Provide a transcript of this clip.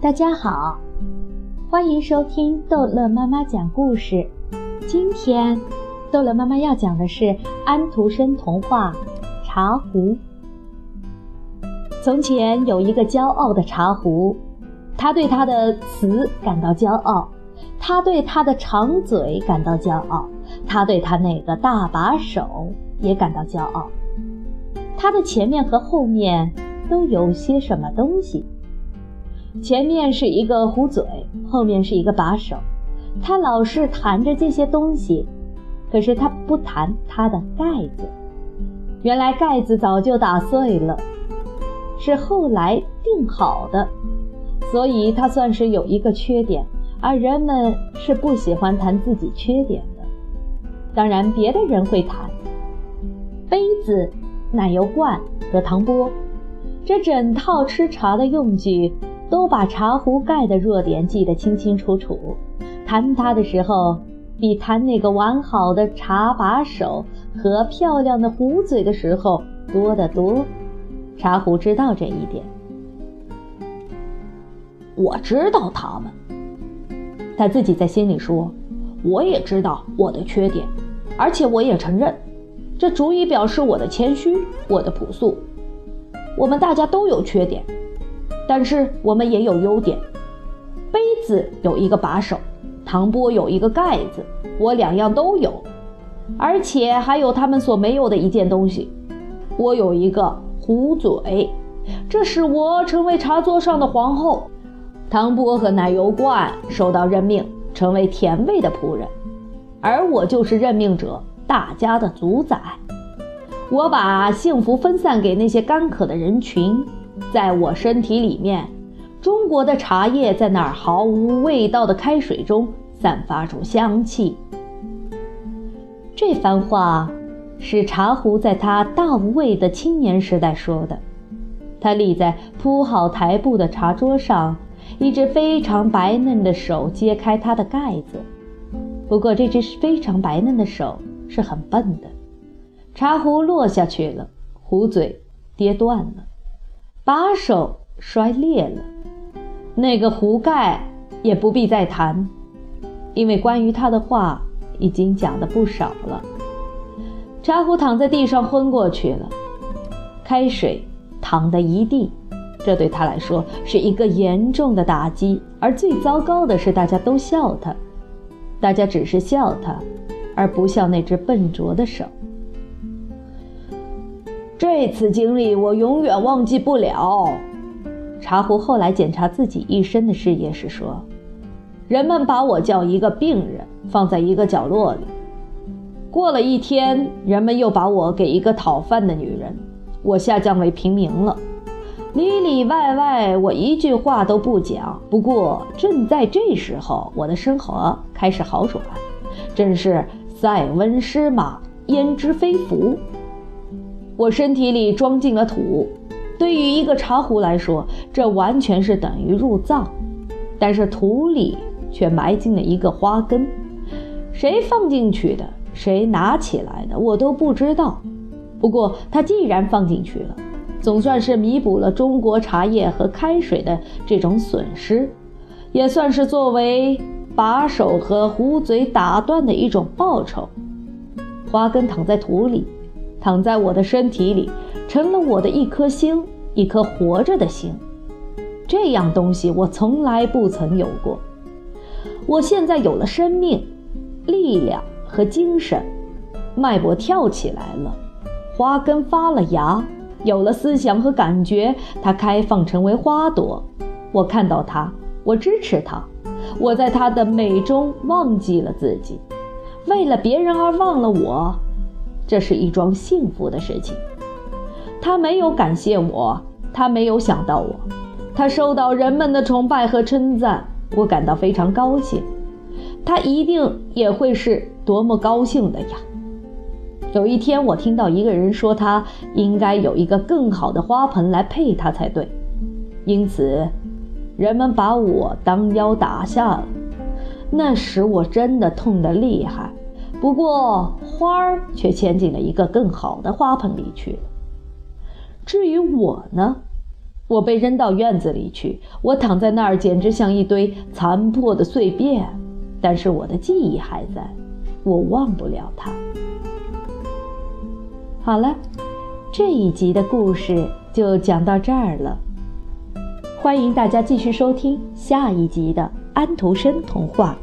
大家好，欢迎收听逗乐妈妈讲故事。今天，逗乐妈妈要讲的是安徒生童话《茶壶》。从前有一个骄傲的茶壶，他对他的词感到骄傲，他对他的长嘴感到骄傲，他对他那个大把手也感到骄傲。他的前面和后面都有些什么东西。前面是一个壶嘴，后面是一个把手，他老是弹着这些东西，可是他不弹它的盖子。原来盖子早就打碎了，是后来定好的，所以它算是有一个缺点，而人们是不喜欢弹自己缺点的。当然，别的人会弹杯子、奶油罐和糖钵，这整套吃茶的用具。都把茶壶盖的弱点记得清清楚楚，弹它的时候比弹那个完好的茶把手和漂亮的壶嘴的时候多得多。茶壶知道这一点。我知道他们，他自己在心里说。我也知道我的缺点，而且我也承认，这足以表示我的谦虚，我的朴素。我们大家都有缺点。但是我们也有优点，杯子有一个把手，糖钵有一个盖子，我两样都有，而且还有他们所没有的一件东西，我有一个壶嘴，这使我成为茶桌上的皇后，糖钵和奶油罐受到任命成为甜味的仆人，而我就是任命者，大家的主宰，我把幸福分散给那些干渴的人群。在我身体里面，中国的茶叶在那儿毫无味道的开水中散发出香气。这番话是茶壶在他大无畏的青年时代说的。他立在铺好台布的茶桌上，一只非常白嫩的手揭开它的盖子。不过，这只非常白嫩的手是很笨的。茶壶落下去了，壶嘴跌断了。把手摔裂了，那个壶盖也不必再谈，因为关于他的话已经讲的不少了。茶壶躺在地上昏过去了，开水淌的一地，这对他来说是一个严重的打击。而最糟糕的是，大家都笑他，大家只是笑他，而不笑那只笨拙的手。这次经历我永远忘记不了。茶壶后来检查自己一生的事业时说：“人们把我叫一个病人，放在一个角落里。过了一天，人们又把我给一个讨饭的女人，我下降为平民了。里里外外，我一句话都不讲。不过，正在这时候，我的生活开始好转，真是塞翁失马，焉知非福。”我身体里装进了土，对于一个茶壶来说，这完全是等于入葬。但是土里却埋进了一个花根，谁放进去的，谁拿起来的，我都不知道。不过它既然放进去了，总算是弥补了中国茶叶和开水的这种损失，也算是作为把手和壶嘴打断的一种报酬。花根躺在土里。躺在我的身体里，成了我的一颗心，一颗活着的心。这样东西我从来不曾有过。我现在有了生命、力量和精神，脉搏跳起来了，花根发了芽，有了思想和感觉，它开放成为花朵。我看到它，我支持它，我在它的美中忘记了自己，为了别人而忘了我。这是一桩幸福的事情。他没有感谢我，他没有想到我，他受到人们的崇拜和称赞，我感到非常高兴。他一定也会是多么高兴的呀！有一天，我听到一个人说，他应该有一个更好的花盆来配他才对。因此，人们把我当腰打下了，那时我真的痛得厉害。不过花儿却迁进了一个更好的花盆里去了。至于我呢，我被扔到院子里去，我躺在那儿，简直像一堆残破的碎片。但是我的记忆还在，我忘不了它。好了，这一集的故事就讲到这儿了。欢迎大家继续收听下一集的安徒生童话。